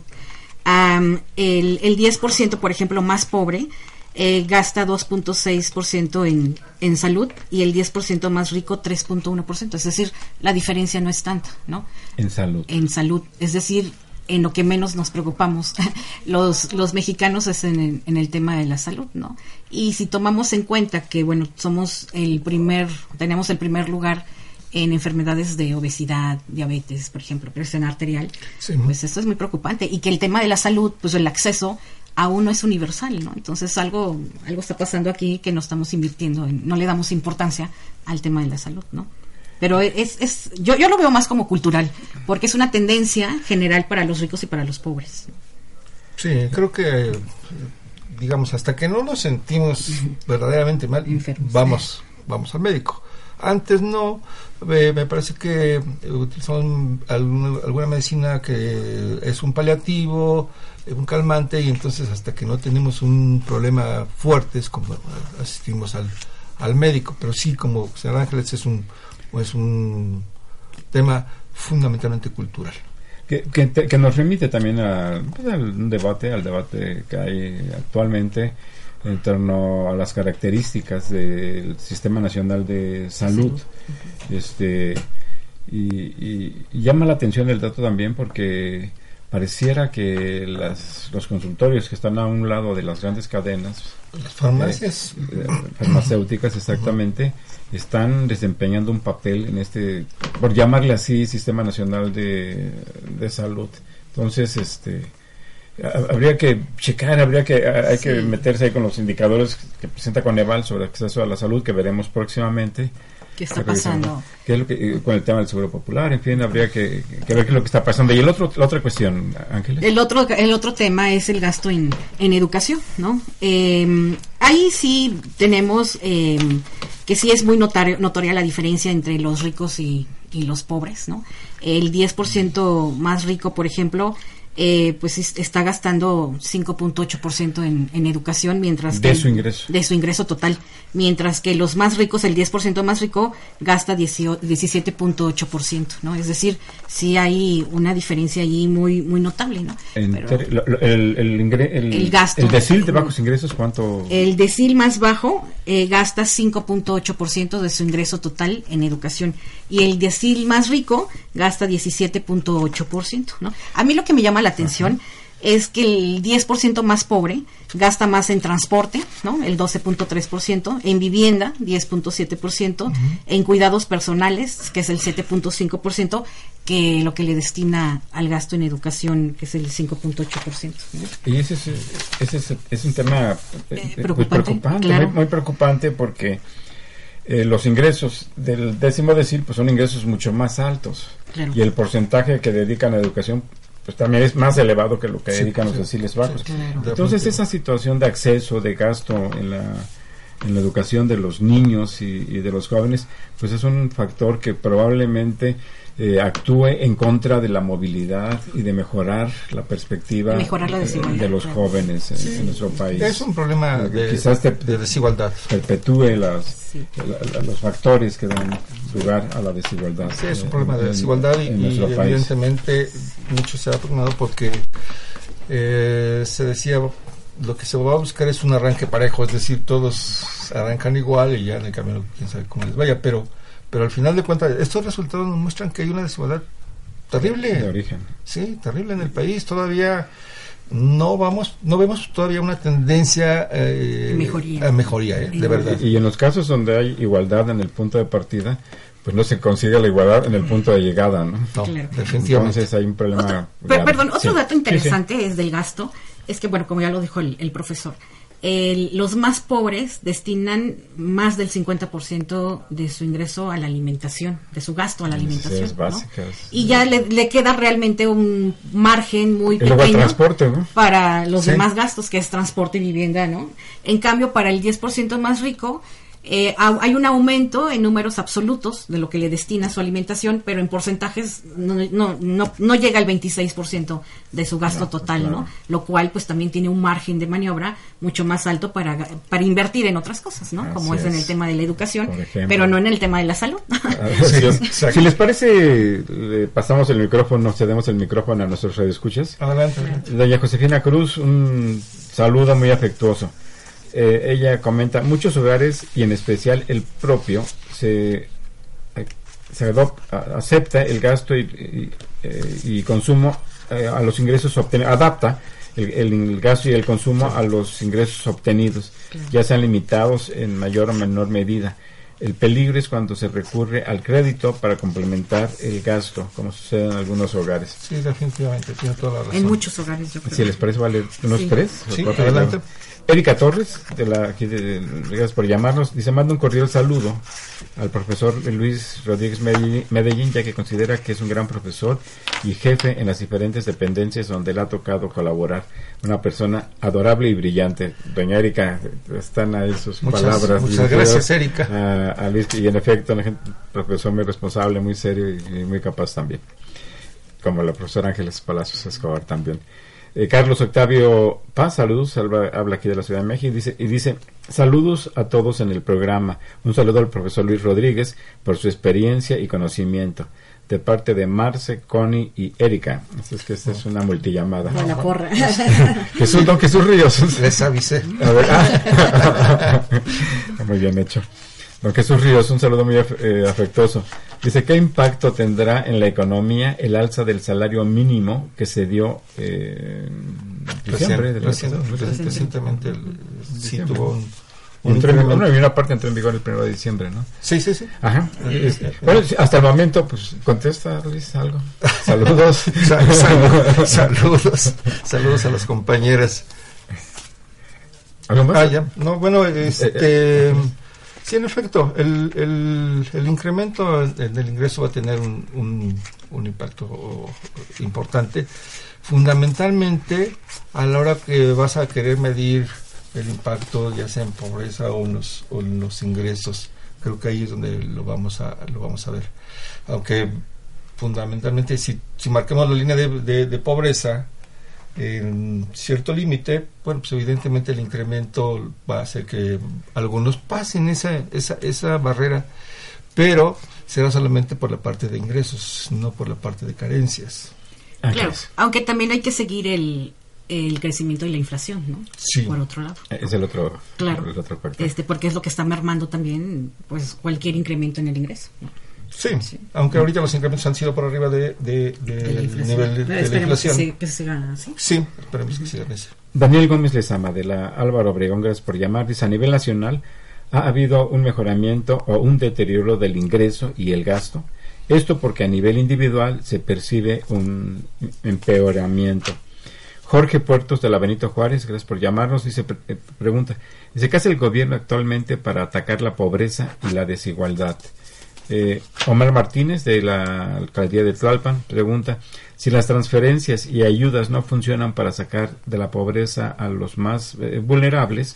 Am, el, el 10%, por ejemplo, más pobre, eh, gasta 2.6% en, en salud y el 10% más rico 3.1%. Es decir, la diferencia no es tanta, ¿no? En salud. en salud, es decir, en lo que menos nos preocupamos los, los mexicanos es en el, en el tema de la salud, ¿no? Y si tomamos en cuenta que, bueno, somos el primer, tenemos el primer lugar en enfermedades de obesidad, diabetes, por ejemplo, presión arterial, Sí. pues esto es muy preocupante. Y que el tema de la salud, pues el acceso aún no es universal, ¿no? Entonces algo, algo está pasando aquí que no estamos invirtiendo, en- no le damos importancia al tema de la salud, ¿no? Pero es, es yo, yo lo veo más como cultural, porque es una tendencia general para los ricos y para los pobres. Sí, creo que, digamos, hasta que no nos sentimos verdaderamente mal, Enfermos. vamos, vamos al médico. Antes no, eh, me parece que utilizamos alguna, alguna medicina que es un paliativo, un calmante, y entonces hasta que no tenemos un problema fuerte es como asistimos al, al médico. Pero sí, como señor Ángeles, es un, es un tema fundamentalmente cultural. Que, que, te- que nos remite también a, pues, al debate, al debate que hay actualmente en torno a las características del Sistema Nacional de Salud. Este, y, y- y llama la atención el dato también porque pareciera que las, los consultorios que están a un lado de las grandes cadenas Las farmacias, eh, farmacéuticas exactamente están desempeñando un papel en este por llamarle así sistema nacional de, de salud. Entonces este ha- habría que checar habría que hay que meterse ahí con los indicadores que presenta Coneval sobre acceso a la salud que veremos próximamente ¿Qué está pasando? ¿Qué es lo que, eh, con el tema del seguro popular en fin habría que, que ver qué es lo que está pasando y el otro la otra cuestión Ángeles El otro, el otro tema es el gasto en, en educación, ¿no? Eh, ahí sí tenemos eh, que sí es muy notario- notoria la diferencia entre los ricos y, y los pobres, ¿no? El 10% más rico, por ejemplo, eh, pues es- está gastando 5.8% en, en educación, mientras De que su ingreso. de su ingreso total, mientras que los más ricos, el 10% más rico, gasta 18 17.8%, ¿no? Es decir, sí hay una diferencia allí muy muy notable, ¿no? Pero el, el, ingre- el, El gasto. el decil de bajos ingresos cuánto el decil más bajo eh, gasta 5.8% de su ingreso total en educación y el decil más rico gasta 17.8%, ¿no? A mí lo que me llama la atención es que el 10% más pobre gasta más en transporte, ¿no? El 12.3%, en vivienda 10.7%, en cuidados personales, que es el 7.5%, que lo que le destina al gasto en educación, que es el 5.8%. ¿no? Y ese es, ese es, es un tema eh, eh, preocupante, preocupante, claro. muy, muy preocupante porque eh, los ingresos del décimo decil pues son ingresos mucho más altos Claro. y el porcentaje que dedican a educación pues también es más elevado que lo que Sí, dedican sí, los deciles bajos. claro. Entonces esa situación de acceso, de gasto en la, en la educación de los niños y, y de los jóvenes, pues es un factor que probablemente eh, actúe en contra de la movilidad y de mejorar la perspectiva De mejorar la eh, desigualdad, de los jóvenes en, en nuestro país. Es un problema Eh, de, quizás te- de desigualdad. perpetúe las, la- la- los factores que dan lugar a la desigualdad. Sí, es un problema de en- desigualdad y, en y nuestro país. evidentemente mucho se ha tornado porque eh, se decía lo que se va a buscar es un arranque parejo, es decir, todos arrancan igual y ya en el camino quién sabe cómo les vaya, pero pero al final de cuentas estos resultados nos muestran que hay una desigualdad terrible. de origen. Sí, terrible en el país. Todavía no vamos, no vemos todavía una tendencia eh, Mejoría. a mejoría, eh, de verdad. Y, en los casos donde hay igualdad en el punto de partida, pues no se consigue la igualdad en el punto de llegada, ¿no? No, Claro. definitivamente. Entonces hay un problema. Otro- perdón, otro Sí. dato Sí, sí. interesante es del gasto, es que, bueno, como ya lo dijo el, el profesor, el- los más pobres destinan más del 50% de su ingreso a la alimentación, de su gasto a la alimentación. Y ya le, le queda realmente un margen muy pequeño para los Sí. demás gastos, que es transporte y vivienda, ¿no? En cambio, para el 10% más rico, eh, ha- hay un aumento en números absolutos de lo que le destina a su alimentación, pero en porcentajes no, no, no, no llega al 26% de su gasto total, ¿no? Lo cual pues también tiene un margen de maniobra mucho más alto para, para invertir en otras cosas, ¿no? Como es en el tema de la educación, pero no en el tema de la salud. Sí, exacto. si les parece, le pasamos el micrófono, cedemos el micrófono a nuestros radioescuchas. Adelante. Doña Josefina Cruz, un saludo muy afectuoso. Eh, ella comenta, muchos hogares y en especial el propio se, eh, se adop- a- acepta el gasto y, y, eh, y consumo eh, a los ingresos obtenidos, adapta el, el gasto y el consumo a los ingresos obtenidos, ya sean limitados en mayor o menor medida. El peligro es cuando se recurre al crédito para complementar el gasto, como sucede en algunos hogares. Sí, definitivamente, tiene toda la razón. en muchos hogares, yo creo. Si les parece, vale unos Sí. tres. Sí, cuatro, adelante. Erika Torres, de la, de, gracias por llamarnos, dice, manda un cordial saludo al profesor Luis Rodríguez Medellín, ya que considera que es un gran profesor y jefe en las diferentes dependencias donde le ha tocado colaborar. Una persona adorable y brillante. Doña Erika, están ahí sus Muchas- palabras. muchas gracias, Erika. A, a Luis, y en efecto, un profesor muy responsable, muy serio y, y muy capaz también como la profesora Ángeles Palacios Escobar también. Eh, Carlos Octavio Paz, saludos, habla, habla aquí de la Ciudad de México y dice, y dice, saludos a todos en el programa. Un saludo al profesor Luis Rodríguez por su experiencia y conocimiento. De parte de Marce, Connie y Erika. Así es que esta es una multillamada. La porra. Jesús, don Jesús Ríos. Les avisé. A ver, ah. muy bien hecho. Don Jesús Ríos, un saludo muy eh, afectuoso. Dice, ¿qué impacto tendrá en la economía el alza del salario mínimo que se dio eh, diciembre? Recién- recién- recientemente el- sí tuvo un, un incremento. bueno, y una parte entró en vigor el primero de diciembre, ¿no? Sí, sí, sí. Ajá. Es- bueno, sí, hasta el momento, pues, contesta, Luis, algo. Saludos. Sa- sal- saludos, saludos a las compañeras. ¿Algo más? Ah, ya. No, bueno, este, sí, en efecto, el, el, el incremento en el ingreso va a tener un, un, un impacto importante, fundamentalmente a la hora que vas a querer medir el impacto, ya sea en pobreza o en los, o en los ingresos. Creo que ahí es donde lo vamos a, lo vamos a ver. Aunque fundamentalmente si, si marcamos la línea de- de pobreza en cierto límite, bueno, pues evidentemente el incremento va a hacer que algunos pasen esa, esa, esa barrera, pero será solamente por la parte de ingresos, no por la parte de carencias. Claro, aunque también hay que seguir el, el crecimiento y la inflación, ¿no? Sí. Por otro lado. Es el otro, Claro. el otro. Este, porque es lo que está mermando también, pues, cualquier incremento en el ingreso. ¿no? Sí, aunque ahorita los incrementos han sido por arriba de, de- de- la nivel de, la esperemos que inflación. se- que se siga así. Sí, esperemos que sigan así. Daniel Gómez Lezama, de la Álvaro Obregón, gracias por llamar. Dice, a nivel nacional ha habido un mejoramiento o un deterioro del ingreso y el gasto. Esto porque a nivel individual se percibe un empeoramiento. Jorge Puertos de la Benito Juárez, gracias por llamarnos, dice, eh, pregunta, dice, ¿qué hace el gobierno actualmente para atacar la pobreza y la desigualdad? Eh, Omar Martínez de la alcaldía de Tlalpan pregunta si las transferencias y ayudas no funcionan para sacar de la pobreza a los más eh, vulnerables,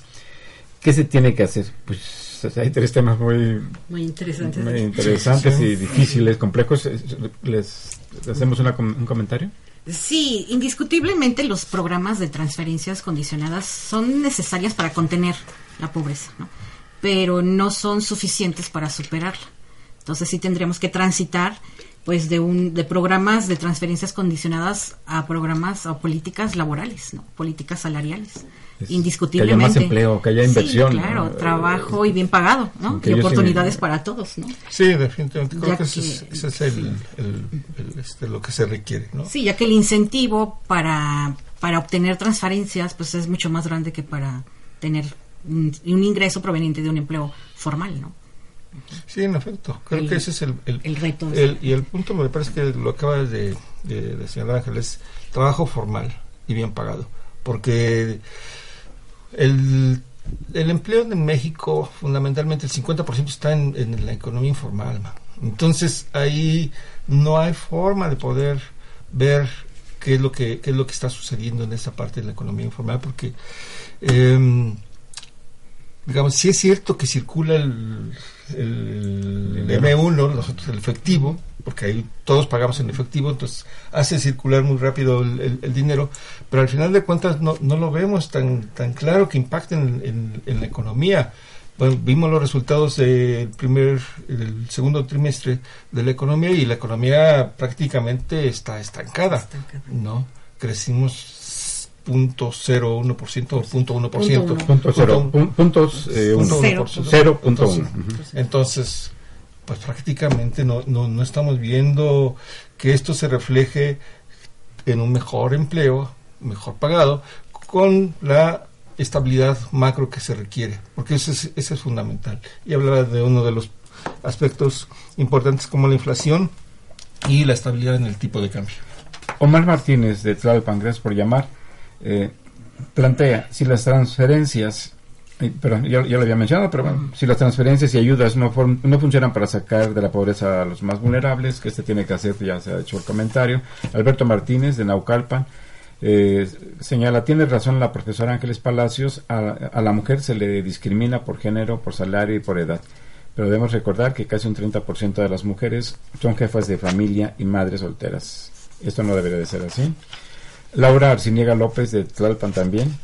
¿qué se tiene que hacer? Pues hay tres temas muy, Muy interesante. muy interesantes Sí. y difíciles, complejos. Eh, ¿Les, hacemos una un comentario? Sí, indiscutiblemente los programas de transferencias condicionadas son necesarias para contener la pobreza, ¿no? pero no son suficientes para superarla. Entonces sí tendríamos que transitar pues de un de programas de transferencias condicionadas a programas o políticas laborales, ¿no? Políticas salariales. Es- Indiscutiblemente. que haya más empleo, que haya Sí, inversión, claro, ¿no? trabajo y bien pagado, ¿no? Que Y oportunidades para todos, ¿no? Sí, definitivamente. Creo Ya que, ese es, que- ese es el, el- el, este, lo que se requiere, ¿no? Sí, ya que el incentivo para, para obtener transferencias pues es mucho más grande que para tener un, un ingreso proveniente de un empleo formal, ¿no? Sí, en efecto. Creo El- que ese es el, el, el reto. el- y el punto me parece que lo acaba de, de, de señalar Ángel es trabajo formal y bien pagado. Porque el, el empleo en México, fundamentalmente el 50% está en, en la economía informal. Entonces ahí no hay forma de poder ver qué es lo que qué es lo que está sucediendo en esa parte de la economía informal porque em, digamos, sí es cierto que circula el, el M1, nosotros el efectivo, porque ahí todos pagamos en efectivo, entonces hace circular muy rápido el, el- el dinero, pero al final de cuentas no, no lo vemos tan, tan claro que impacte en, en- en la economía. Bueno, vimos los resultados del primer, del segundo trimestre de la economía y la economía prácticamente está estancada, Estancada. ¿no? Crecimos 0.01% o 0.1%. Punto uno. Punto cero, Punto- pun- puntos eh, uno. punto Cero. uno por ciento. Cero punto Entonces, uno. Ujú. Entonces, pues prácticamente no, no, no estamos viendo que esto se refleje en un mejor empleo, mejor pagado, con la estabilidad macro que se requiere, porque eso es, eso es fundamental. Y hablaba de uno de los aspectos importantes como la inflación y la estabilidad en el tipo de cambio. Omar Martínez de Tlalpan, gracias por llamar. Eh, plantea, si las transferencias, eh, perdón, ya, lo había mencionado, pero bueno, si las transferencias y ayudas no, no funcionan para sacar de la pobreza a los más vulnerables, que este tiene que hacer, ya se ha hecho el comentario. Alberto Martínez de Naucalpan eh, señala, tiene razón la profesora Ángeles Palacios, a, a la mujer se le discrimina por género, por salario y por edad. Pero debemos recordar que casi un 30% de las mujeres son jefas de familia y madres solteras. Esto no debería de ser así. Laura Arciniega López de Tlalpan también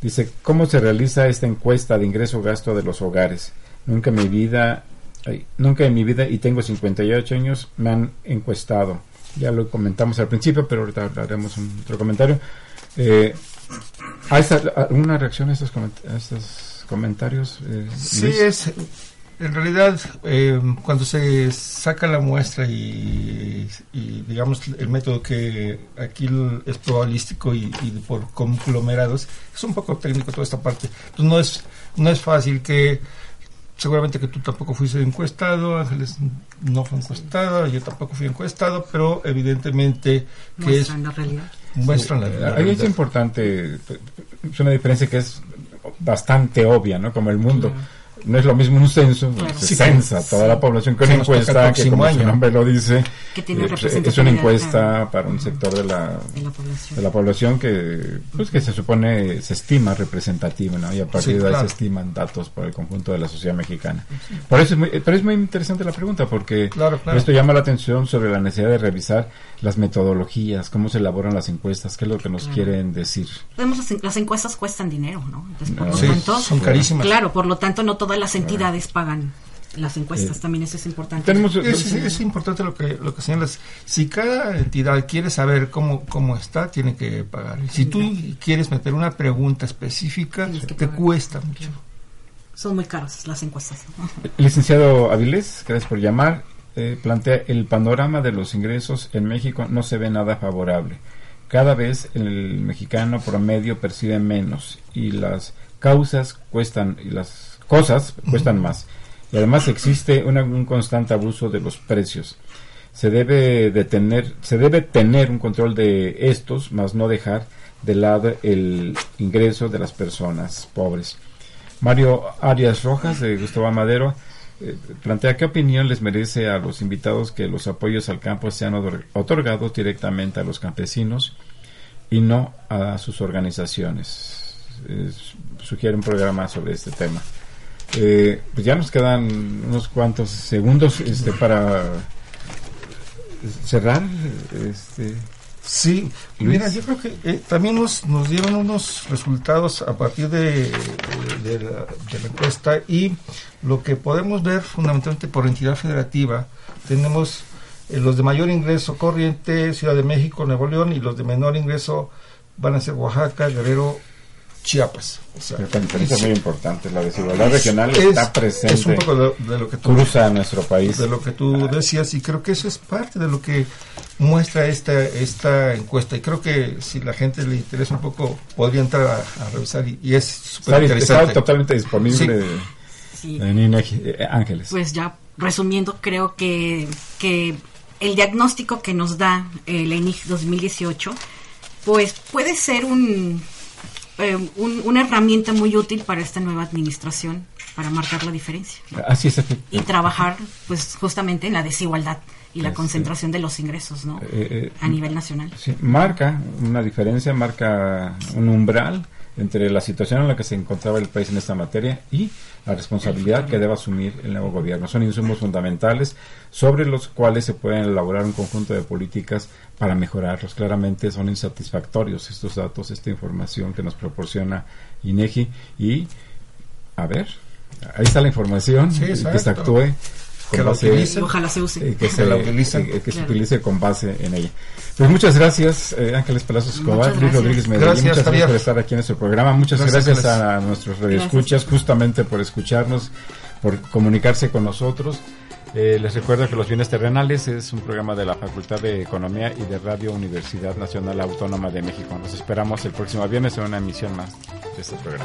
dice, ¿cómo se realiza esta encuesta de ingreso-gasto de los hogares? Nunca en mi vida, ay, nunca en mi vida, y tengo 58 años, me han encuestado. Ya lo comentamos al principio, pero ahorita haremos un otro comentario. Eh, ¿Hay alguna reacción a estos, coment- a estos comentarios? eh, Sí, es. En realidad, eh, cuando se saca la muestra y, y, digamos el método que aquí es probabilístico y, y por conglomerados, es un poco técnico toda esta parte. Entonces no es, no es fácil que, seguramente que tú tampoco fuiste encuestado, Ángeles no fue encuestado, yo tampoco fui encuestado, pero evidentemente que es Muestran la realidad. muestran la, la Eh, Ahí es realidad. importante, es una diferencia que es bastante obvia, ¿no? Como el mundo. No es lo mismo un censo, Claro. se Sí, censa toda la población que una encuesta que como su año. nombre lo dice, Que tiene eh, pues, es una encuesta claro. para un sector de la, de la población. de la población que pues que se supone se estima representativa ¿no? y a partir Sí, de ahí claro. se estiman datos por el conjunto de la sociedad mexicana por eso es muy, pero es muy interesante la pregunta porque Claro, claro. esto llama la atención sobre la necesidad de revisar las metodologías cómo se elaboran las encuestas qué es lo que nos Claro. quieren decir las encuestas cuestan dinero, ¿no? Entonces, por No. lo Sí, tanto, son carísimas. Claro, por lo tanto, no todas las entidades pagan las encuestas. Eh, También eso es importante. tenemos Es, es importante lo que lo que señalas. Si cada entidad quiere saber cómo cómo está, tiene que pagar. Si tú quieres meter una pregunta específica, te pagar. cuesta mucho. Son muy caras las encuestas. Licenciado Avilés, gracias por llamar. Eh, plantea el panorama de los ingresos en México no se ve nada favorable. Cada vez el mexicano promedio percibe menos y las causas cuestan y las cosas cuestan más. Y además existe una- un constante abuso de los precios. Se debe de tener, se debe tener un control de estos, más no dejar de lado el ingreso de las personas pobres. Mario Arias Rojas de Gustavo Madero eh, plantea qué opinión les merece a los invitados que los apoyos al campo sean otor- otorgados directamente a los campesinos y no a sus organizaciones. Eh, sugiere un programa sobre este tema. Eh, pues ya nos quedan unos cuantos segundos este, para cerrar. Este, Sí, Luis. mira, yo creo que eh, también nos, nos dieron unos resultados a partir de, de la, de la encuesta y lo que podemos ver fundamentalmente por entidad federativa, tenemos eh, los de mayor ingreso corriente, Ciudad de México, Nuevo León, y los de menor ingreso van a ser Oaxaca, Guerrero, Chiapas. O sea, esta diferencia es muy importante. La desigualdad regional es- está presente. Es un poco de, de lo que tú cruza nuestro país. de lo que tú decías y creo que eso es parte de lo que muestra esta esta encuesta y creo que si la gente le interesa un poco podría entrar a, a revisar y, y es súper Está, está interesante totalmente disponible Sí. en INEGI. Eh, Ángeles. Pues ya resumiendo, creo que, que el diagnóstico que nos da la INIC 2018, pues puede ser un, eh, un- una herramienta muy útil para esta nueva administración, para marcar la diferencia Así es. y trabajar, pues justamente en la desigualdad y la Este. concentración de los ingresos, ¿no? Eh, eh, A nivel nacional. sí, marca una diferencia, marca un umbral entre la situación en la que se encontraba el país en esta materia y la responsabilidad que debe asumir el nuevo gobierno. Son insumos fundamentales sobre los cuales se pueden elaborar un conjunto de políticas para mejorarlos. Claramente son insatisfactorios estos datos, esta información que nos proporciona INEGI y a ver, ahí está la información Sí, que se actúe con Que lo base-. Ojalá se use. eh, que, se, la utilicen. eh, que se utilice con base en ella. Pues muchas gracias, eh, Ángeles Palacios Escobar, Luis. Rodríguez Medellín. Gracias, muchas gracias por estar aquí en nuestro programa. Muchas Gracias, gracias, a nuestros radioescuchas, justamente por escucharnos, por comunicarse con nosotros. Eh, les recuerdo que Los Bienes Terrenales es un programa de la Facultad de Economía y de Radio Universidad Nacional Autónoma de México. Nos esperamos el próximo viernes en una emisión más de este programa,